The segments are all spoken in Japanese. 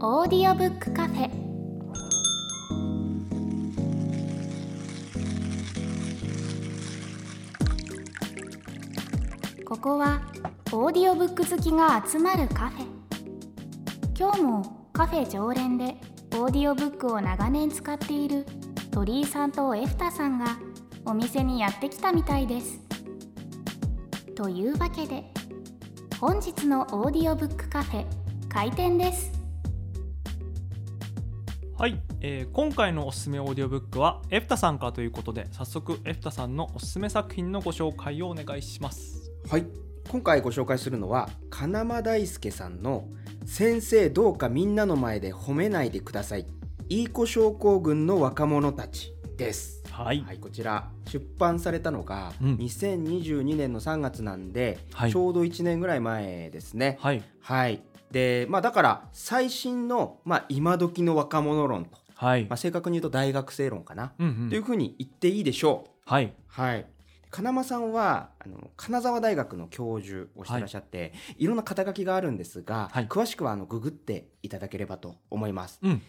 オーディオブックカフェ。ここはオーディオブック好きが集まるカフェ。今日もカフェ常連でオーディオブックを長年使っている鳥居さんとエフタさんがお店にやってきたみたいです。というわけで本日のオーディオブックカフェ開店です。はい、えー今回のおすすめオーディオブックはエフタさんからということで早速エフタさんのおすすめ作品のご紹介をお願いします。はい。今回ご紹介するのは金間大介さんの「先生どうかみんなの前で褒めないでください」いい子症候群の若者たちです。はい、はい、こちら出版されたのがうん。2022年の3月なんで、はい。ちょうど1年ぐらい前ですね。はい。はい、でまあだから最新の、まあ、今時の若者論と、はい、まあ、正確に言うと大学生論かな、うんうんというふうに言っていいでしょう。はいはい。金間さんはあの金沢大学の教授をしてらっしゃって、い、ろんな肩書きがあるんですが、はい詳しくはあのググっていただければと思います。うん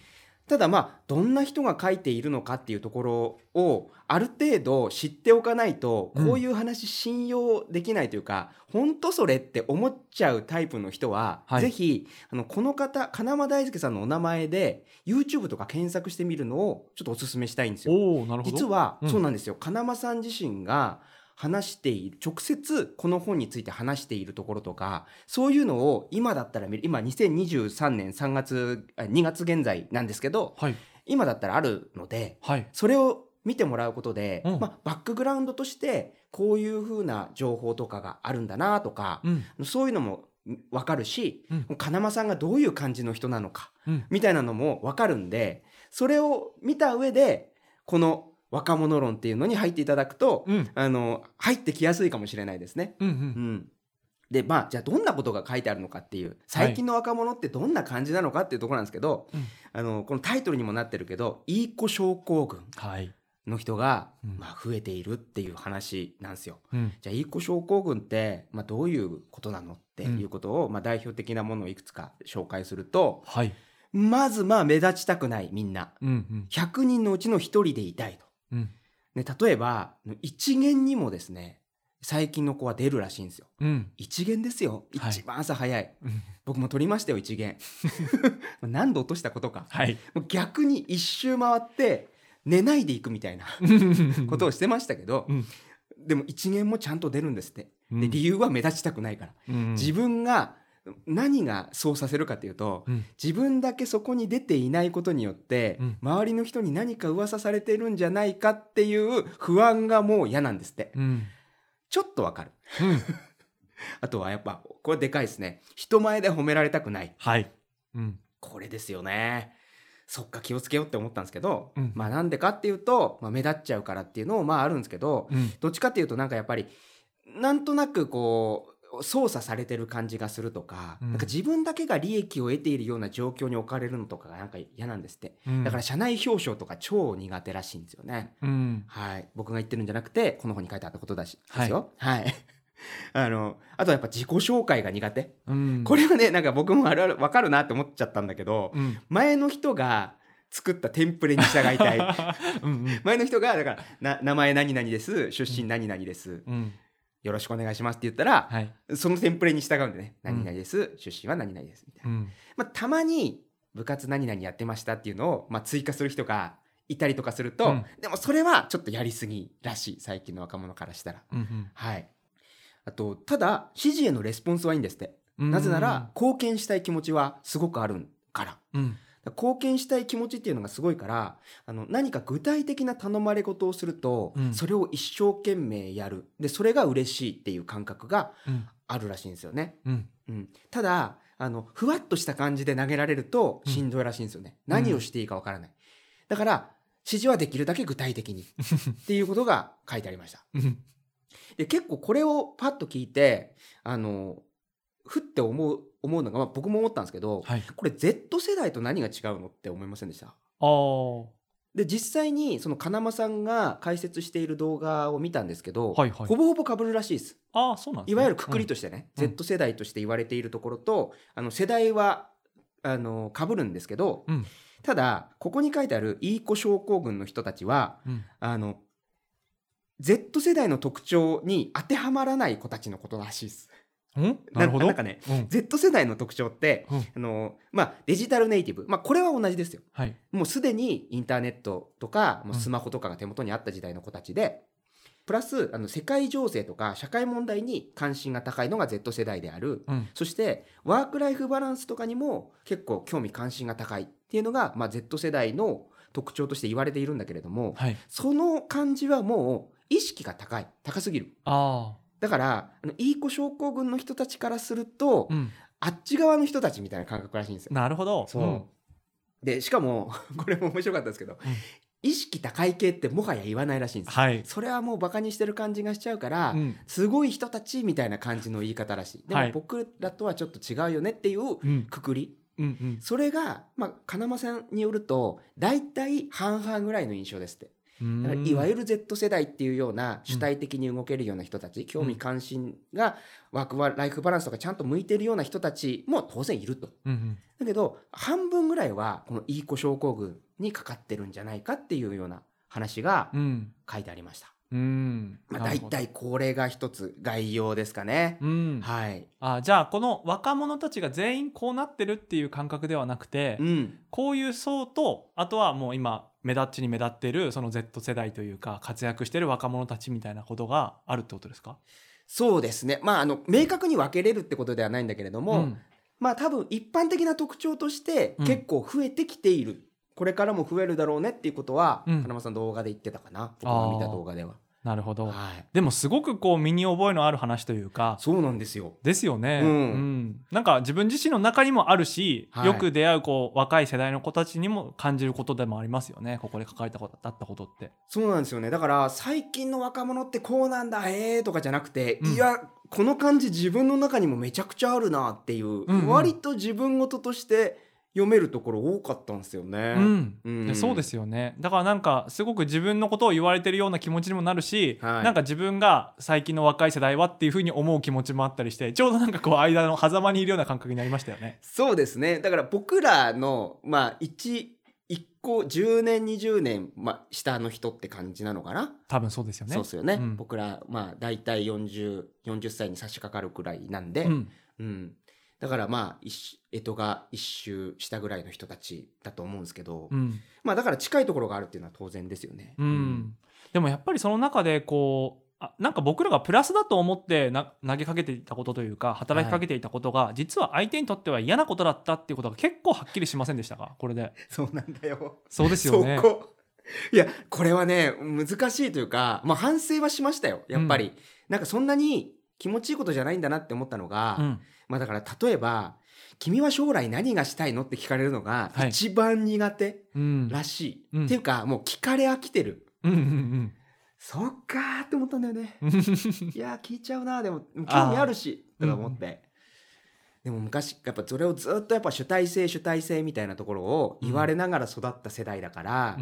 ただまあどんな人が書いているのかっていうところをある程度知っておかないとうんこういう話信用できないというか、本当それって思っちゃうタイプの人は、はい。ぜひあのこの方金間大輔さんのお名前で YouTube とか検索してみるのをちょっとお勧めしたいんですよ。実は、うん。そうなんですよ。金間さん自身が話している直接この本について話しているところとかそういうのを今だったら見る今2023年3月あ2月現在なんですけどはい。今だったらあるのではい。それを見てもらうことで、うん。まあ、バックグラウンドとしてこういう風な情報とかがあるんだなとか、うん。そういうのも分かるし、うん。金間さんがどういう感じの人なのかうん。みたいなのも分かるんでそれを見た上でこの若者論っていうのに入っていただくと、うん。あの入ってきやすいかもしれないですね。うんううん。んでまあじゃあどんなことが書いてあるのかっていう最近の若者ってどんな感じなのかっていうところなんですけど、うん。あのこのタイトルにもなってるけどいい子症候群はい。の人が、うん。まあ、増えているっていう話なんですよ。うん。じゃあいい子症候群って、まあ、どういうことなのっていうことを、まあ、代表的なものをいくつか紹介するとはい。まずまあ目立ちたくないみんな。うんうん。100人のうちの1人でいたいと。うん。ね、例えば一元にもですね最近の子は出るらしいんですよ。うん。一元ですよ。はい。一番朝早い、うん。僕も取りましたよ一元。何度落としたことか。はい。もう逆に一周回って寝ないでいくみたいなことをしてましたけど、うん。でも一元もちゃんと出るんですって、うん。で理由は目立ちたくないから、うん。自分が何がそうさせるかというと、うん。自分だけそこに出ていないことによって、うん。周りの人に何か噂されてるんじゃないかっていう不安がもう嫌なんですって。うん。ちょっとわかる。うん。あとはやっぱこれでかいですね。人前で褒められたくない。はい。うん。これですよね。そっか気をつけようって思ったんですけど、うん。まあなんでかっていうと、まあ、目立っちゃうからっていうのもまああるんですけど、うん。どっちかっていうとなんかやっぱりなんとなくこう操作されてる感じがするとか,、うん。なんか自分だけが利益を得ているような状況に置かれるのとかがなんか嫌なんですって、うん。だから社内表彰とか超苦手らしいんですよね。うん。はい、僕が言ってるんじゃなくてこの本に書いてあったことだしですよ。はい、あのあとはやっぱ自己紹介が苦手、うん。これはねなんか僕もあるある分かるなって思っちゃったんだけど、うん。前の人が作ったテンプレに従いたい。うんうん。前の人がだからな名前何々です出身何々です、うんよろしくお願いしますって言ったら、はい。そのテンプレに従うんでね。うん。何々です、出身は何々です。みたいな、うん。まあ、たまに部活何々やってましたっていうのを、まあ、追加する人がいたりとかすると、うん。でもそれはちょっとやりすぎらしい最近の若者からしたら。うんはい。あとただ指示へのレスポンスはいいんですって、うん。なぜなら貢献したい気持ちはすごくあるから。うん貢献したい気持ちっていうのがすごいからあの何か具体的な頼まれ事をすると、うんそれを一生懸命やるでそれが嬉しいっていう感覚がうんあるらしいんですよね。うんうん、ただあのふわっとした感じで投げられるとうんしんどいらしいんですよね。うん何をしていいかわからない。だから指示はできるだけ具体的に っていうことが書いてありました。うんで結構これをパッと聞いてあのふって思う思うのが、まあ、僕も思ったんですけど、はい。これ Z 世代と何が違うのって思いませんでした？で実際にその金間さんが解説している動画を見たんですけど、はいはい。ほぼほぼ被るらしいです。ああそうなんね。いわゆるくくりとしてね、うん。Z 世代として言われているところとあの世代はあの被るんですけどうん。ただここに書いてあるいい子症候群の人たちはうん。あの Z 世代の特徴に当てはまらない子たちのことらしいです。うん？なるほど。なんかねうん。Z 世代の特徴って、うん。あのまあ、デジタルネイティブ、まあ、これは同じですよ。はい。もうすでにインターネットとかもううん。スマホとかが手元にあった時代の子たちで、プラスあの世界情勢とか社会問題に関心が高いのが Z 世代である、うん。そしてワーク・ライフ・バランスとかにも結構興味関心が高いっていうのが、まあ、Z 世代の特徴として言われているんだけれども、はい。その感じはもう意識が高い。高すぎる。あだからあのいい子症候群の人たちからすると、あうんあっち側の人たちみたいな感覚らしいんですよ。なるほどそう、んでしかも これも面白かったですけど、意識高い系ってもはや言わないらしいんですよ。はいそれはもうバカにしてる感じがしちゃうから、うんすごい人たちみたいな感じの言い方らしい。ではいも僕らとはちょっと違うよねっていううんくくり。うんうんそれが、まあ、金間さんによると、大体半々ぐらいの印象ですって。いわゆる Z 世代っていうような主体的に動けるような人たち、興味関心がワークライフバランスとかちゃんと向いてるような人たちも当然いると。うんうんだけど半分ぐらいはこのいい子症候群にかかってるんじゃないかっていうような話がうん書いてありました。うんまあ、大体これが一つ概要ですかね。うんはい。あじゃあこの若者たちが全員こうなってるっていう感覚ではなくて、うん。こういう層とあとはもう今目立ちに目立ってるその Z 世代というか活躍してる若者たちみたいなことがあるってことですか？そうですね。まあ、あの、明確に分けれるってことではないんだけれども、んまあ多分一般的な特徴としてうん結構増えてきている。これからも増えるだろうねっていうことは、うん金間さん動画で言ってたかな。僕が見た動画では。なるほど、はい。でもすごくこう身に覚えのある話というか。そうなんですよ。ですよね、うん。なんか自分自身の中にもあるし、はい。よく出会うこう若い世代の子たちにも感じることでもありますよね。ここで書かれたことだったことって。そうなんですよね。だから最近の若者ってこうなんだ、えーとかじゃなくて、うん。いや、この感じ自分の中にもめちゃくちゃあるなっていう、んうん。割と自分事として読めるところ多かったんですよね。うんうんそうですよねだからなんかすごく自分のことを言われてるような気持ちにもなるし、はいなんか自分が最近の若い世代はっていうふうに思う気持ちもあったりしてちょうどなんかこう間の狭間にいるような感覚になりましたよね。そうですね。だから僕らの、まあ、一、一個10年、20年、まあ、下の人って感じなのかな？多分そうですよね。そうですよね。うん僕ら、まあ、大体40、40歳に差し掛かるくらいなんで、うんうん。だからまあ、一干支が一周したぐらいの人たちだと思うんですけど、うんまあだから近いところがあるっていうのは当然ですよね。うんでもやっぱりその中でこうあなんか僕らがプラスだと思ってな投げかけていたことというか働きかけていたことが、実は相手にとっては嫌なことだったっていうことが結構はっきりしませんでしたか？これでそうなんだよ。そうですよね。いや、これはね、難しいというか、まあ反省はしましたよ。やっぱり。なんかそんなに気持ちいいことじゃないんだなって思ったのが、うん。まあだから例えば、君は将来何がしたいのって聞かれるのがはい。一番苦手うん。らしい。うん。っていうか、もう聞かれ飽きてる。うんうんそっかーって思ったんだよね。うん。いやー聞いちゃうなでも 興味あるしとか思って、でも昔やっぱそれをずっとやっぱ主体性主体性みたいなところを言われながら育った世代だから、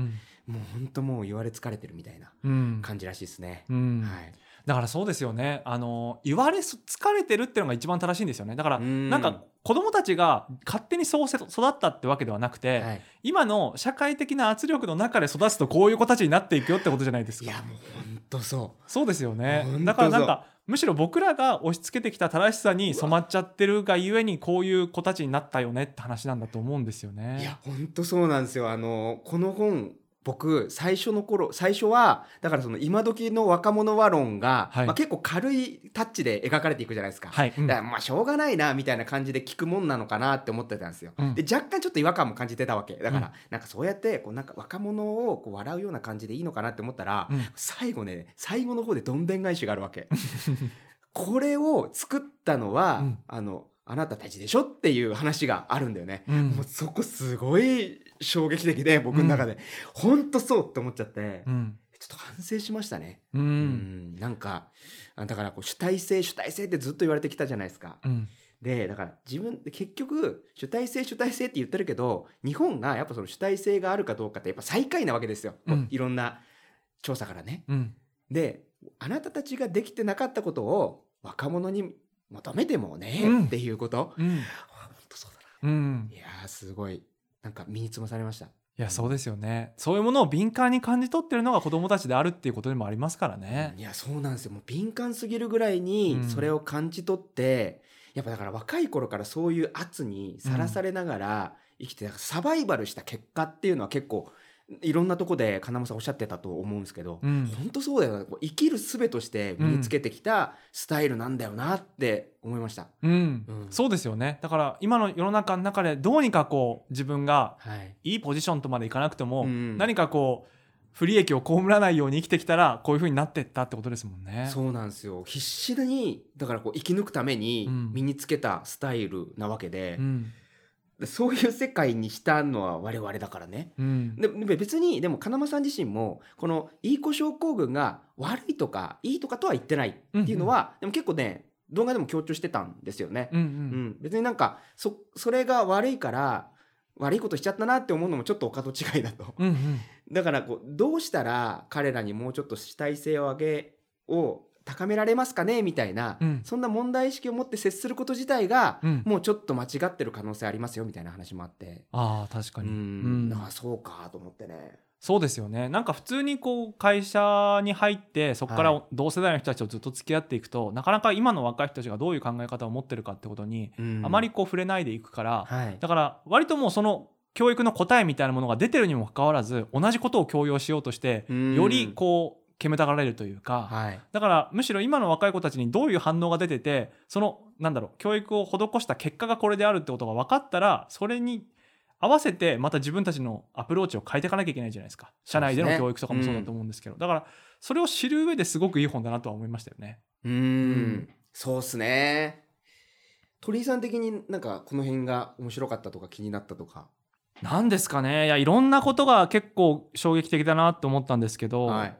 もうほんともう言われ疲れてるみたいなうん。感じらしいですね、うん。はい。だからそうですよね。あの言われす疲れてるっていうのが一番正しいんですよね。だからうん。なんか子供たちが勝手にそうせ育ったってわけではなくて、はい、今の社会的な圧力の中で育つとこういう子たちになっていくよってことじゃないですか。いやもうほんとそそうですよね。だからなんかむしろ僕らが押し付けてきた正しさに染まっちゃってるがゆえにこういう子たちになったよねって話なんだと思うんですようね。いやほんとそうなんですよ。あのこの本僕最初の頃最初はだからその今時の若者和論が、はい。まあ、結構軽いタッチで描かれていくじゃないですか、はい、うん。だからまあしょうがないなみたいな感じで聞くもんなのかなって思ってたんですよ。うん。で若干ちょっと違和感も感じてたわけ。だから、うん。なんかそうやってこうなんか若者をこう笑うような感じでいいのかなって思ったら、うん。最後ね最後の方でどんでん返しがあるわけ。これを作ったのは、うん。あのあなたたちでしょっていう話があるんだよね。うん。もうそこすごい衝撃的で僕の中で、ほん。とそうって思っちゃって、うん。ちょっと反省しましたね。ううん。んなんかあだからこう主体性主体性ってずっと言われてきたじゃないですか。うん。でだから自分で結局主体性主体性って言ってるけど日本がやっぱその主体性があるかどうかってやっぱ最下位なわけですよ、うん。いろんな調査からね。うん。であなたたちができてなかったことを若者に求めてもね、うん。っていうこと。うん。本当そうだうん。ないやすごいなんか身につまされました。いやそうですよね。そういうものを敏感に感じ取ってるのが子どもたちであるっていうことでもありますからね。いやそうなんですよ。もう敏感すぎるぐらいにうん。それを感じ取って、やっぱだから若い頃からそういう圧にさらされながら生きて、だからサバイバルした結果っていうのは結構いろんなとこで金間さんおっしゃってたと思うんですけど、うん。本当そうだよな。生きる術として身につけてきたスタイルなんだよなって思いました。うん。うん。そうですよね。だから今の世の中の中でどうにかこう自分がはい、いいポジションとまでいかなくても、うん。何かこう不利益を被らないように生きてきたらこういう風になってったってことですもんね。そうなんですよ。必死にだからこう生き抜くためにうん。身につけたスタイルなわけでう、んそういう世界にしたのは我々だからね。うんでで別にでも金間さん自身もこのいい子症候群が悪いとかいいとかとは言ってないっていうのは、でも結構ね動画でも強調してたんですよね。うんううんん別になんかそそれが悪いから悪いことしちゃったなって思うのもちょっとお門違いだと。うんうんだからこうどうしたら彼らにもうちょっと主体性を上げを高められますかね？みたいな、うん。そんな問題意識を持って接すること自体が、うん。もうちょっと間違ってる可能性ありますよみたいな話もあって。ああ確かうに、ん、うん。ああそうかと思ってね。そうですよね。なんか普通にこう会社に入ってそこかはら同世代の人たちとずっと付き合っていくと、なかなか今の若い人たちがどういう考え方を持ってるかってことに、あまりこう触れないでいくから、はい。だから割ともうその教育の答えみたいなものが出てるにもかかわらず同じことを強要しようとしてうん。よりこう煙たがられるというか、はい。だからむしろ今の若い子たちにどういう反応が出ててそのなんだろう教育を施した結果がこれであるってことが分かったらそれに合わせてまた自分たちのアプローチを変えていかなきゃいけないじゃないですか。社内での教育とかもそうだと思うんですけど、だからそれを知る上ですごくいい本だなとは思いましたよね。うーん。そうっすね。鳥居さん的になんかこの辺が面白かったとか気になったとか。なんですかね。いやいろんなことが結構衝撃的だなと思ったんですけど、はい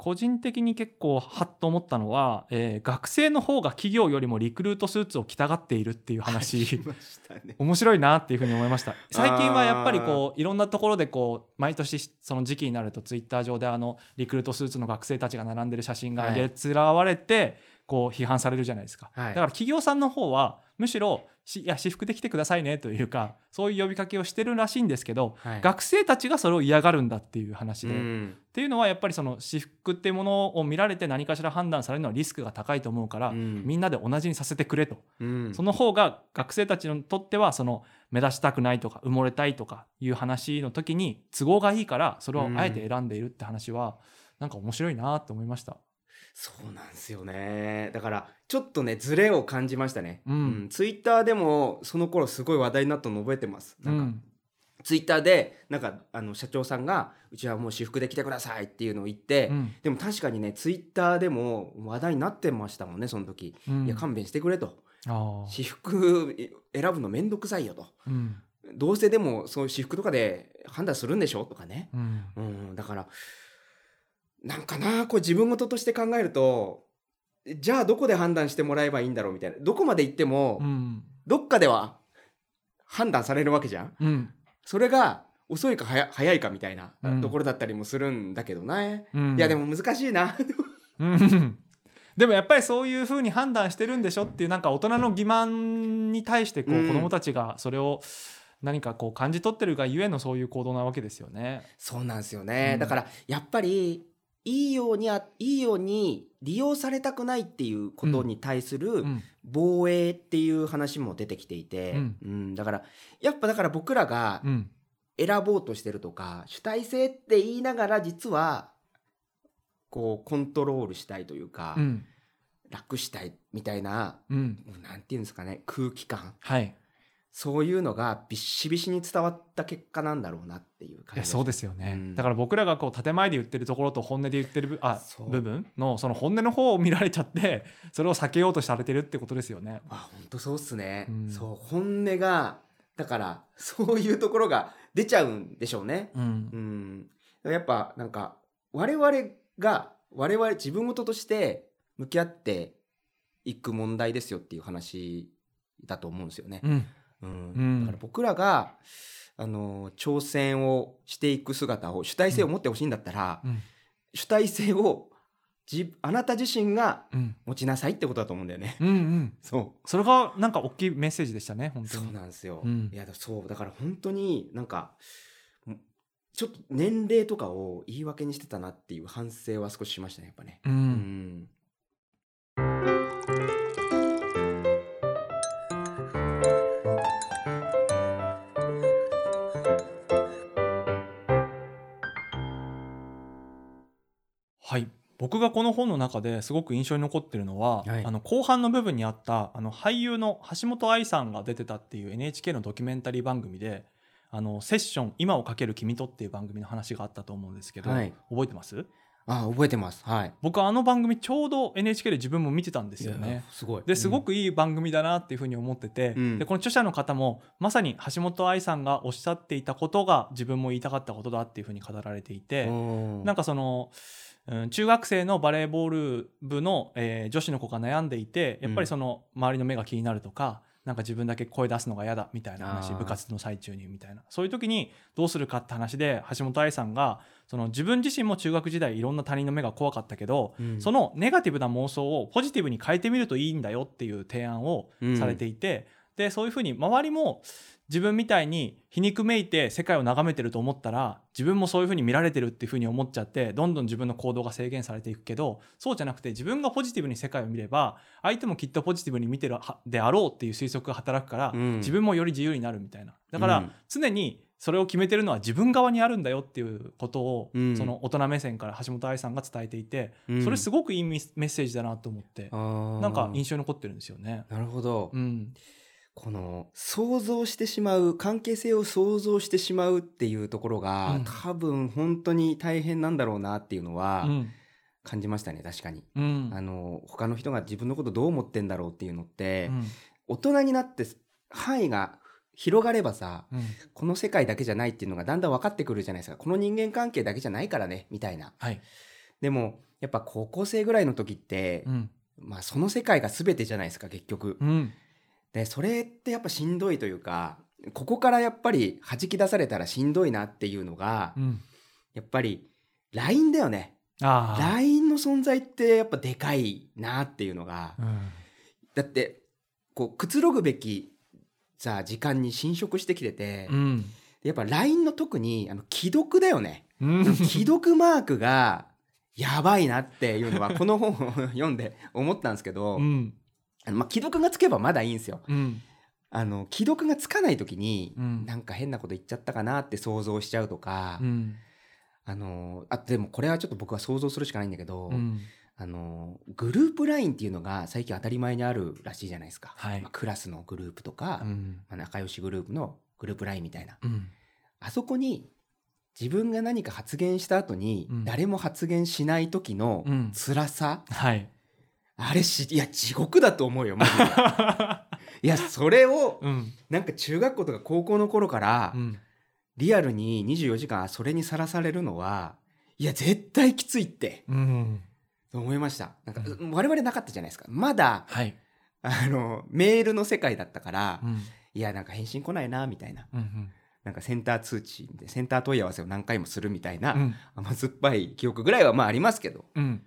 個人的に結構ハッと思ったのは、えー学生の方が企業よりもリクルートスーツを着たがっているっていう話。ね。面白いなっていうふうに思いました。最近はやっぱりこういろんなところでこう毎年その時期になるとツイッター上であのリクルートスーツの学生たちが並んでる写真がはい。上げつらわれてこう批判されるじゃないですか、はい。だから企業さんの方はむしろしいや私服で来てくださいねというかそういう呼びかけをしてるらしいんですけど、はい。学生たちがそれを嫌がるんだっていう話で、っうんていうのはやっぱりその私服っていうものを見られて何かしら判断されるのはリスクが高いと思うから、うん。みんなで同じにさせてくれと。うん。その方が学生たちにとってはその目立ちたくないとか埋もれたいとかいう話の時に都合がいいからそれをあえて選んでいるって話はなんか面白いなと思いました。そうなんですよね。だからちょっとねズレを感じましたね、うん。ツイッターでもその頃すごい話題になったの覚えてます。なんか、うんツイッターでなんかあの社長さんがうちはもう私服で来てくださいっていうのを言って、うん。でも確かにねツイッターでも話題になってましたもんねその時、うん。いや勘弁してくれと。私服選ぶのめんどくさいよと。うん。どうせでもそういう私服とかで判断するんでしょとかね、うん。うん、だからなんかなこれ自分事として考えるとじゃあどこで判断してもらえばいいんだろうみたいな。どこまで行っても、うん。どっかでは判断されるわけじゃんそれが遅いか早早いかみたいなうん。ところだったりもするんだけどね、うん。いやでも難しいな。うん。でもやっぱりそういうふうに判断してるんでしょっていうなんか大人の欺瞞に対してこううん。子どもたちがそれを何かこう感じ取ってるがゆえのそういう行動なわけですよね。そうなんですよね、うんだからやっぱりいいようにあいいように利用されたくないっていうことに対するうん。防衛っていう話も出てきていて、うん。うん。だからやっぱだから僕らがうん。選ぼうとしてるとか主体性って言いながら実はこうコントロールしたいというか、うん。楽したいみたいなうん。なんていうんですかね空気感。はいそういうのがビッシビシに伝わった結果なんだろうなっていう感じいやそうですよね、うん。だから僕らがこう建前で言ってるところと本音で言ってる部あ部分？のその本音の方を見られちゃって それを避けようとされてるってことですよね。あ本当そうっすね、うん。そう本音がだからそういうところが出ちゃうんでしょうね。うん。うん。やっぱなんか我々が我々自分事として向き合っていく問題ですよっていう話だと思うんですよね。うんうん。うん。だから僕らがあの挑戦をしていく姿を主体性を持ってほしいんだったら、うん。主体性をじあなた自身がうん。持ちなさいってことだと思うんだよね。うんうん。そう。それがなんか大きいメッセージでしたね本当そうになんですよ。うん。いやだそう。だから本当になんかもちょっと年齢とかを言い訳にしてたなっていう反省は少ししましたねやっぱね。ううん僕がこの本の中ですごく印象に残ってるのは、はい。あの後半の部分にあったあの俳優の橋本愛さんが出てたっていう NHK のドキュメンタリー番組で「あのセッション今をかける君と」っていう番組の話があったと思うんですけど、はい。覚えてます？あ覚えてます。はい。僕あの番組ちょうど NHK で自分も見てたんですよね。すごい。ですごく、くいい番組だなっていうふうに思ってて、うんでこの著者の方もまさに橋本愛さんがおっしゃっていたことが自分も言いたかったことだっていうふうに語られていて、なんかかその、うん、中学生のバレーボール部の、えー女子の子が悩んでいてやっぱりその周りの目が気になるとか、なんか自分だけ声出すのが嫌だみたいな話部活の最中にみたいな。そういう時にどうするかって話で橋本愛さんがその自分自身も中学時代いろんな他人の目が怖かったけど、そのネガティブな妄想をポジティブに変えてみるといいんだよっていう提案をされていて、でそういうふうに周りも自分みたいに皮肉めいて世界を眺めてると思ったら自分もそういうふうに見られてるっていうふうに思っちゃってどんどん自分の行動が制限されていくけどそうじゃなくて自分がポジティブに世界を見れば相手もきっとポジティブに見てるはであろうっていう推測が働くから、うん。自分もより自由になるみたいな。だから、うん。常にそれを決めてるのは自分側にあるんだよっていうことを、うん。その大人目線から橋本愛さんが伝えていて、うん。それすごくいいメッセージだなと思って、ななんか印象に残ってるんですよね。なるほど、うん、この想像してしまう関係性を想像してしまうっていうところが、うん。多分本当に大変なんだろうなっていうのはうん。感じましたね確かに。うん。あの他の人が自分のことどう思ってんだろうっていうのって、うん。大人になって範囲が広がればさうん。この世界だけじゃないっていうのがだんだん分かってくるじゃないですか。この人間関係だけじゃないからねみたいな。はい。でもやっぱ高校生ぐらいの時って、うん。まあその世界が全てじゃないですか結局。うんでそれってやっぱしんどいというかここからやっぱり弾き出されたらしんどいなっていうのが、うん。やっぱり LINE だよね。LINE の存在ってやっぱでかいなっていうのが、うん。だってこうくつろぐべきさ時間に侵食してきてて、うん。やっぱ LINE の特にあの既読だよね。うん。既読マークがやばいなっていうのはこの本を読んで思ったんですけど、うんまあ、既読がつけばまだいいんですよ。うん。あの既読がつかない時に、うん。なんか変なこと言っちゃったかなって想像しちゃうとか、うん。あのあでもこれはちょっと僕は想像するしかないんだけど、うん。あのグループ LINE っていうのが最近当たり前にあるらしいじゃないですか、はい。まあクラスのグループとか、うん。まあ、仲良しグループのグループ LINE みたいな。うん。あそこに自分が何か発言した後に、うん。誰も発言しない時のうん。辛さ、はいあれしいや地獄だと思うよマジで。いやそれをうん。なんか中学校とか高校の頃から、うん。リアルに24時間それにさらされるのはいや絶対きついって。うん。思いました。なんか、う我々なかったじゃないですか。まだはい。あのメールの世界だったから、うん。いやなんか返信来ないなみたいな。うん。なんかセンター通知でセンター問い合わせを何回もするみたいな、うん。甘酸っぱい記憶ぐらいはまあありますけど。うん。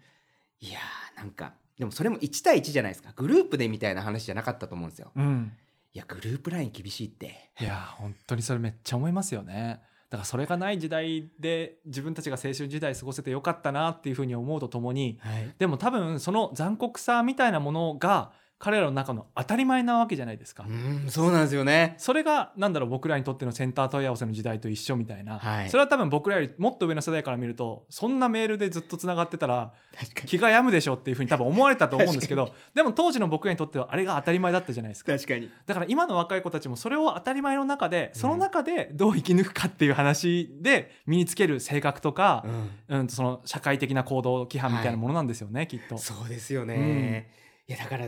いやーなんかでもそれも1対1じゃないですか。グループでみたいな話じゃなかったと思うんですよ。うん。いやグループライン厳しいって。いや本当にそれめっちゃ思いますよね。だからそれがない時代で自分たちが青春時代過ごせてよかったなっていうふうに思うとともにはい。でも多分その残酷さみたいなものが彼らの中の当たり前なわけじゃないですか、うんそうなんですよね。それがなんだろう僕らにとってのセンター問い合わせの時代と一緒みたいな、はい。それは多分僕らよりもっと上の世代から見るとそんなメールでずっとつながってたら確かに。気が病むでしょっていうふうに多分思われたと思うんですけどでも当時の僕らにとってはあれが当たり前だったじゃないですか。確かに。だから今の若い子たちもそれを当たり前の中でその中でどう生き抜くかっていう話で身につける性格とか、うん。うん、その社会的な行動規範みたいなものなんですよね、きっと。そうですよね、いやだから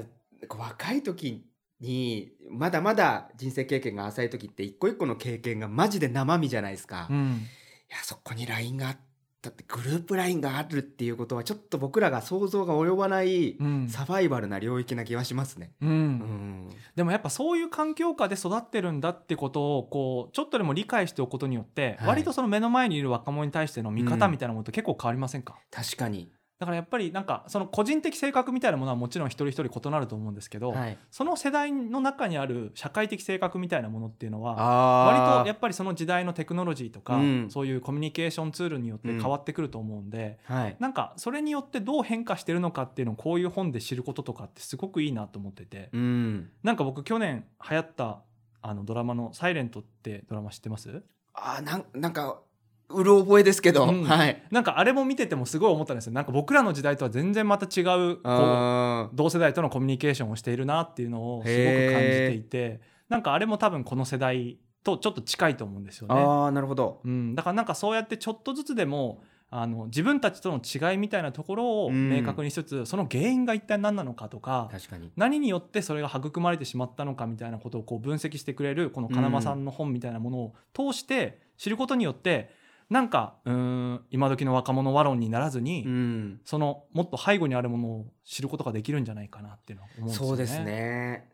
若い時にまだまだ人生経験が浅い時って一個一個の経験がマジで生身じゃないですか、いうん。やそこに LINE があったってグループ LINE があるっていうことはちょっと僕らが想像が及ばないうん。サバイバルな領域な気はしますね。うん。うん。でもやっぱそういう環境下で育ってるんだってことをこうちょっとでも理解しておくことによって、はい。割とその目の前にいる若者に対しての見方みたいなものって結構変わりませんか、確かにだからやっぱりなんかその個人的性格みたいなものはもちろん一人一人異なると思うんですけど、はい、その世代の中にある社会的性格みたいなものっていうのはあ割とやっっぱりその時代のテクノロジーとか、うん。そういうコミュニケーションツールによって変わってくると思うんで、ぱはい。なんかそれによってどう変化してるのかっていうのをこういう本で知ることとかってすごくいいなと思ってて、うん。なんか僕去年流行ったあのドラマの「サイレントってドラマ知ってます？あーなんなんかうる覚えですけど、うん。はい。なんかあれも見ててもすごい思ったんですよ。なんか僕らの時代とは全然また違うこう同世代とのコミュニケーションをしているなっていうのをすごく感じていて。なんかあれも多分この世代とちょっと近いと思うんですよね。あーなるほど。うん、だからなんかそうやってちょっとずつでもあの自分たちとの違いみたいなところをうん。明確にしつつ、その原因が一体何なのかとか確かに。何によってそれが育まれてしまったのかみたいなことをこう分析してくれるこの金間さんの本みたいなものを通して知ることによってなんかうーん今時の若者ワロンにならずに、うん。そのもっと背後にあるものを知ることができるんじゃないかなっていうのは思うんですよね。そうですね。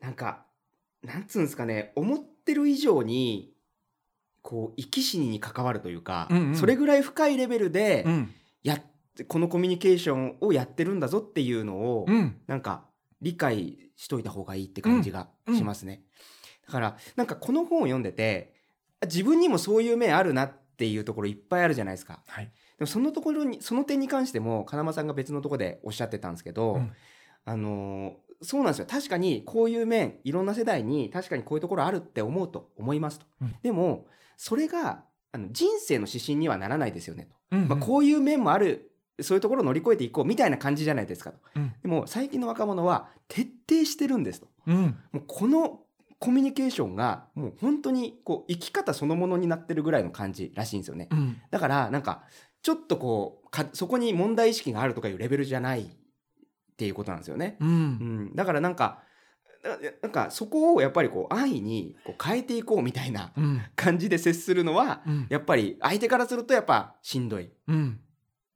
なんかなんつうんですかね。思ってる以上にこう生き死にに関わるというか、うんうん。それぐらい深いレベルでうん。やっこのコミュニケーションをやってるんだぞっていうのを、うん。なんか理解しといた方がいいって感じがしますね。だからなんかこの本を読んでて自分にもそういう面あるなっていうところいっぱいあるじゃないですか。はい。でもそのところにその点に関しても金間さんが別のところでおっしゃってたんですけど、うん。あのーそうなんですよ。確かにこういう面いろんな世代に確かにこういうところあるって思うと思いますと、うん。でもそれがあの人生の指針にはならないですよねと、うんうん。まあ、こういう面もあるそういうところを乗り越えていこうみたいな感じじゃないですかと。うん。でも最近の若者は徹底してるんですと。うん。もうこのコミュニケーションがもう本当にこう生き方そのものになってるぐらいの感じらしいんですよね。うん。だからなんかちょっとこうかそこに問題意識があるとかいうレベルじゃないっていうことなんですよね。うん。うん、だからなんかななんかそこをやっぱりこう安易にこう変えていこうみたいなうん。感じで接するのはうん。やっぱり相手からするとやっぱしんどいっうん。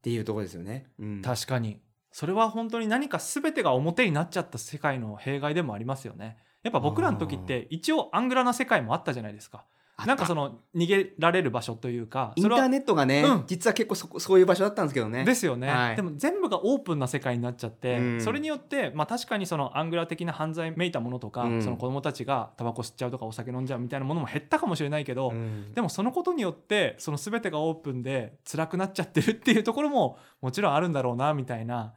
ていうところですよね。うん、確かに。それは本当に何か全てが表になっちゃった世界の弊害でもありますよねやっぱ僕らの時って一応アングラな世界もあったじゃないですか。なんかその逃げられる場所というかインターネットがね、うん。実は結構そこそういう場所だったんですけどね。ですよね、はい。でも全部がオープンな世界になっちゃって、うん。それによって、まあ、確かにそのアングラ的な犯罪めいたものとか、うん。その子供たちがタバコ吸っちゃうとかお酒飲んじゃうみたいなものも減ったかもしれないけど、うん。でもそのことによってその全てがオープンで辛くなっちゃってるっていうところももちろんあるんだろうなみたいな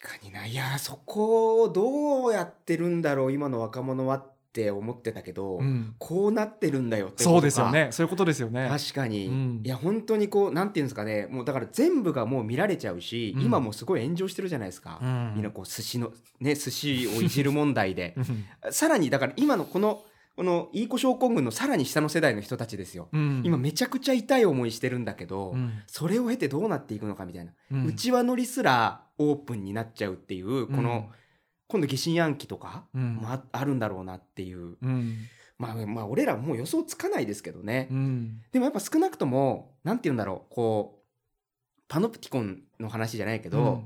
確かにな。いやそこをどうやってるんだろう今の若者はって思ってたけど、うん。こうなってるんだよってそうですよね。そういうことですよね。確かに、うん。いや本当にこうなんていうんですかね。もうだから全部がもう見られちゃうし、うん。今もうすごい炎上してるじゃないですか、うん。みんなこう寿司のね寿司をいじる問題で。うん。さらにだから今のこのこのいい子症候群のさらに下の世代の人たちですよ、うん。今めちゃくちゃ痛い思いしてるんだけど、うん。それを経てどうなっていくのかみたいな、うん。うちわ乗りすらオープンになっちゃうっていうこの、うん今度疑心暗鬼とかうん。もああるんだろうなっていう、うん。まあまあ俺らもう予想つかないですけどね、うん。でもやっぱ少なくともなんて言うんだろうこうパノプティコンの話じゃないけど、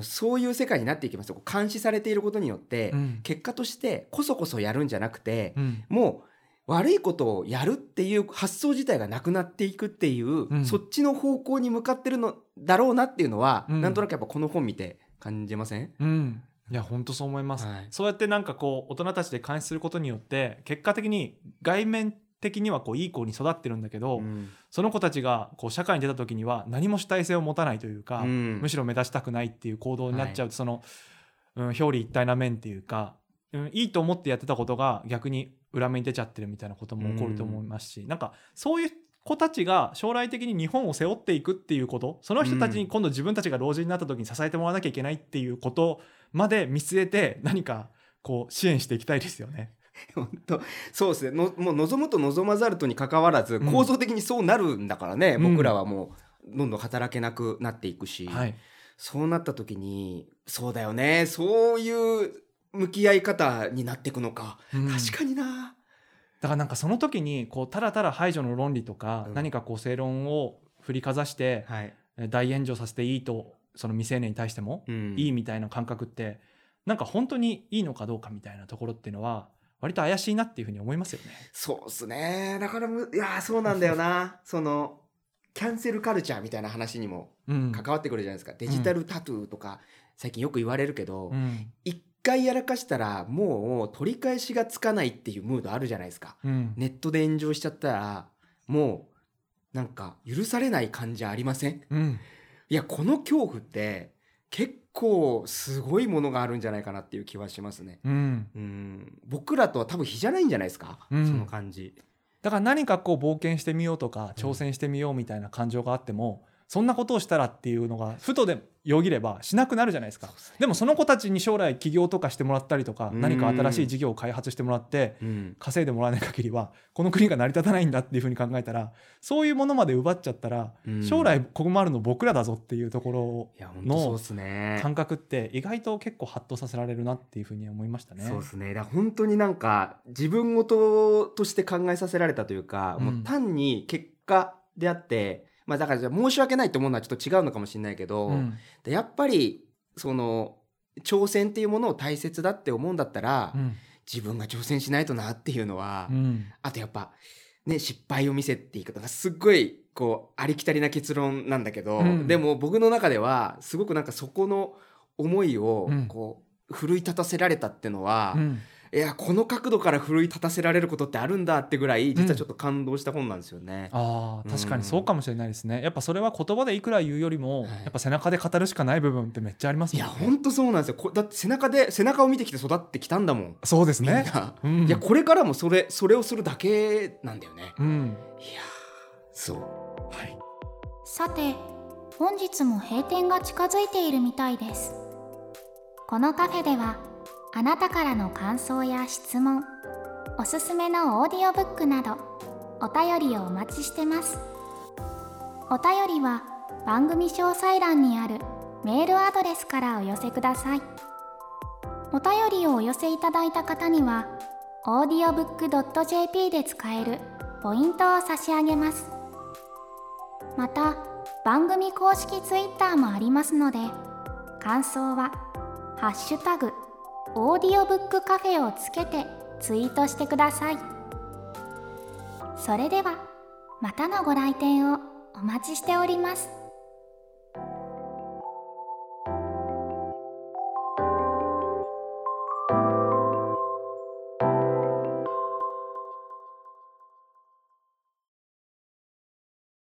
そういう世界になっていきますとこう監視されていることによって、うん。結果としてこそこそやるんじゃなくて、うん。もう悪いことをやるっていう発想自体がなくなっていくっていう、うん。そっちの方向に向かってるのだろうなっていうのは、うん。なんとなくやっぱこの本見て感じません、うん。いや本当そう思います、はい。そうやってなんかこう大人たちで監視することによって結果的に外面的にはこういい子に育ってるんだけど、うん。その子たちがこう社会に出た時には何も主体性を持たないというか、うん。むしろ目立ちたくないっていう行動になっちゃうと、その、うん、表裏一体な面っていうか、うん、いいと思ってやってたことが逆に裏目に出ちゃってるみたいなことも起こると思いますし、なんかそういう子たちが将来的に日本を背負っていくっていうことその人たちに今度自分たちが老人になった時に支えてもらわなきゃいけないっていうことまで見据えて何かこう支援していきたいですよね。本当。そうですね。のもう望むと望まざるとにかかわらずうん。構造的にそうなるんだからね、うん。僕らはもうどんどん働けなくなっていくし、はい、そうなった時にそうだよね。そういう向き合い方になっていくのか、うん。確かにな。だからなんかその時にこうただただ排除の論理とか、うん。何かこう正論を振りかざして大炎上させていいとその未成年に対してもうん。いいみたいな感覚ってなんか本当にいいのかどうかみたいなところっていうのは割と怪しいなっていうふうに思いますよね。そうっすね。だからむいやーそうなんだよな。そのキャンセルカルチャーみたいな話にもうん。関わってくるじゃないですか、デジタルタトゥーとか最近よく言われるけど、うん。一回やらかしたらもう取り返しがつかないっていうムードあるじゃないですか。うん。ネットで炎上しちゃったらもうなんか許されない感じありません？うん。いやこの恐怖って結構すごいものがあるんじゃないかなっていう気はしますね。うん。うん。僕らとは多分比じゃないんじゃないですか、うん。その感じ。だから何かこう冒険してみようとか挑戦してみようみたいな感情があっても、そんなことをしたらっていうのがふとでよぎればしなくなるじゃないですか。でもその子たちに将来起業とかしてもらったりとかうん。何か新しい事業を開発してもらってうん。稼いでもらわない限りはこの国が成り立たないんだっていうふうに考えたらそういうものまで奪っちゃったらうん。将来困るの僕らだぞっていうとこいや本当そうの感覚って意外と結構ハッとさせられるなっていうふうに思いましたね。そうですね。だ本当になんか自分事として考えさせられたというか、うん。もう単に結果であってまあだからじゃあ申し訳ないと思うのはちょっと違うのかもしれないけど、うん。でやっぱりその挑戦っていうものを大切だって思うんだったら、うん。自分が挑戦しないとなっていうのは、うん。あとやっぱね失敗を見せっていい方がすっごいこうありきたりな結論なんだけど、うん。でも僕の中ではすごくなんかそこの思いをうん。こう奮い立たせられたってのは、うんいやこの角度から奮い立たせられることってあるんだってぐらい実はちょっと感動した本なんですよね。あー確かうん。にそうかもしれないですね。やっぱそれは言葉でいくら言うよりも、はい。やっぱ背中で語るしかない部分ってめっちゃありますいやもんね本当そうなんですよ。こだって背中で背中を見てきて育ってきたんだもん。そうですね。みんな、うん。いやこれからもそれそれをするだけなんだよね。うん。いやそう。はい。さて本日も閉店が近づいているみたいです。このカフェではあなたからの感想や質問おすすめのオーディオブックなどお便りをお待ちしてます。お便りは番組詳細欄にあるメールアドレスからお寄せください。お便りをお寄せいただいた方には audiobook.jp で使えるポイントを差し上げます。また番組公式 Twitter もありますので感想は「ハッシュタグオーディオブックカフェ」をつけてツイートしてください。それではまたのご来店をお待ちしております。